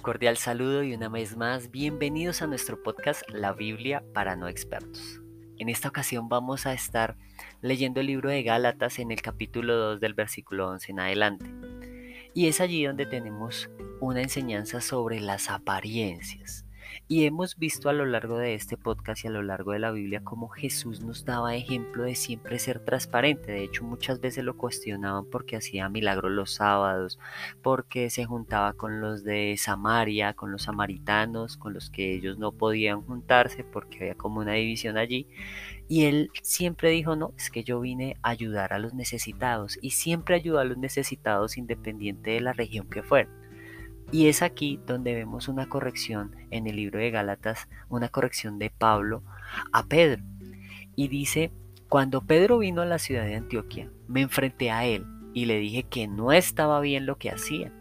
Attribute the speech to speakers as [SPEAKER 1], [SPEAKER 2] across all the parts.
[SPEAKER 1] Un cordial saludo y una vez más, bienvenidos a nuestro podcast La Biblia para no expertos. En esta ocasión vamos a estar leyendo el libro de Gálatas en el capítulo 2 del versículo 11 en adelante. Y es allí donde tenemos una enseñanza sobre las apariencias. Y hemos visto a lo largo de este podcast y a lo largo de la Biblia cómo Jesús nos daba ejemplo de siempre ser transparente. De hecho, muchas veces lo cuestionaban porque hacía milagros los sábados, porque se juntaba con los de Samaria, con los samaritanos, con los que ellos no podían juntarse porque había como una división allí. Y él siempre dijo, no, es que yo vine a ayudar a los necesitados y siempre ayudó a los necesitados independiente de la región que fuera. Y es aquí donde vemos una corrección en el libro de Gálatas, una corrección de Pablo a Pedro. Y dice, cuando Pedro vino a la ciudad de Antioquia, me enfrenté a él y le dije que no estaba bien lo que hacía.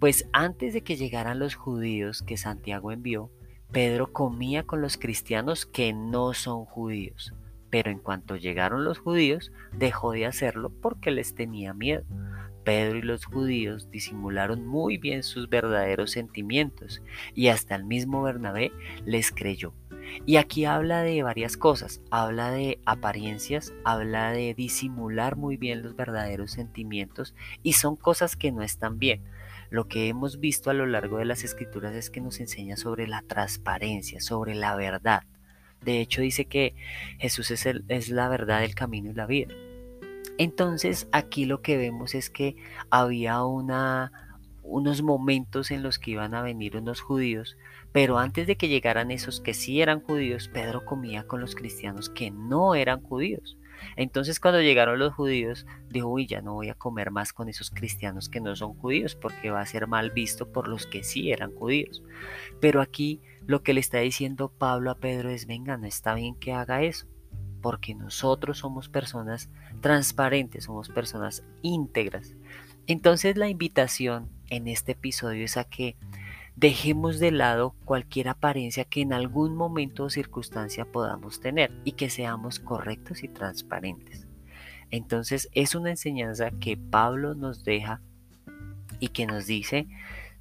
[SPEAKER 1] Pues antes de que llegaran los judíos que Santiago envió, Pedro comía con los cristianos que no son judíos. Pero en cuanto llegaron los judíos, dejó de hacerlo porque les tenía miedo Pedro y los judíos disimularon muy bien sus verdaderos sentimientos y hasta el mismo Bernabé les creyó. Y aquí habla de varias cosas, habla de apariencias, habla de disimular muy bien los verdaderos sentimientos y son cosas que no están bien. Lo que hemos visto a lo largo de las escrituras es que nos enseña sobre la transparencia, sobre la verdad. De hecho dice que Jesús es, es la verdad, el camino y la vida. Entonces aquí lo que vemos es que había una, unos momentos en los que iban a venir unos judíos, pero antes de que llegaran esos que sí eran judíos, Pedro comía con los cristianos que no eran judíos. Entonces cuando llegaron los judíos, dijo, uy, ya no voy a comer más con esos cristianos que no son judíos, porque va a ser mal visto por los que sí eran judíos. Pero aquí lo que le está diciendo Pablo a Pedro es, venga, no está bien que haga eso porque nosotros somos personas transparentes, somos personas íntegras. Entonces la invitación en este episodio es a que dejemos de lado cualquier apariencia que en algún momento o circunstancia podamos tener y que seamos correctos y transparentes. Entonces es una enseñanza que Pablo nos deja y que nos dice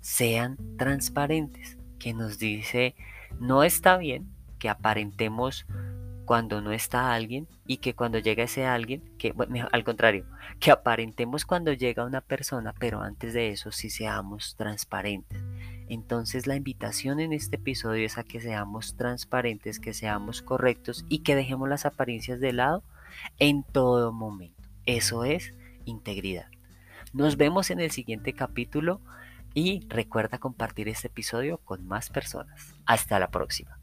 [SPEAKER 1] sean transparentes, que nos dice no está bien que aparentemos cuando no está alguien y que cuando llega ese alguien, que al contrario, que aparentemos cuando llega una persona, pero antes de eso sí seamos transparentes. Entonces la invitación en este episodio es a que seamos transparentes, que seamos correctos y que dejemos las apariencias de lado en todo momento. Eso es integridad. Nos vemos en el siguiente capítulo y recuerda compartir este episodio con más personas. Hasta la próxima.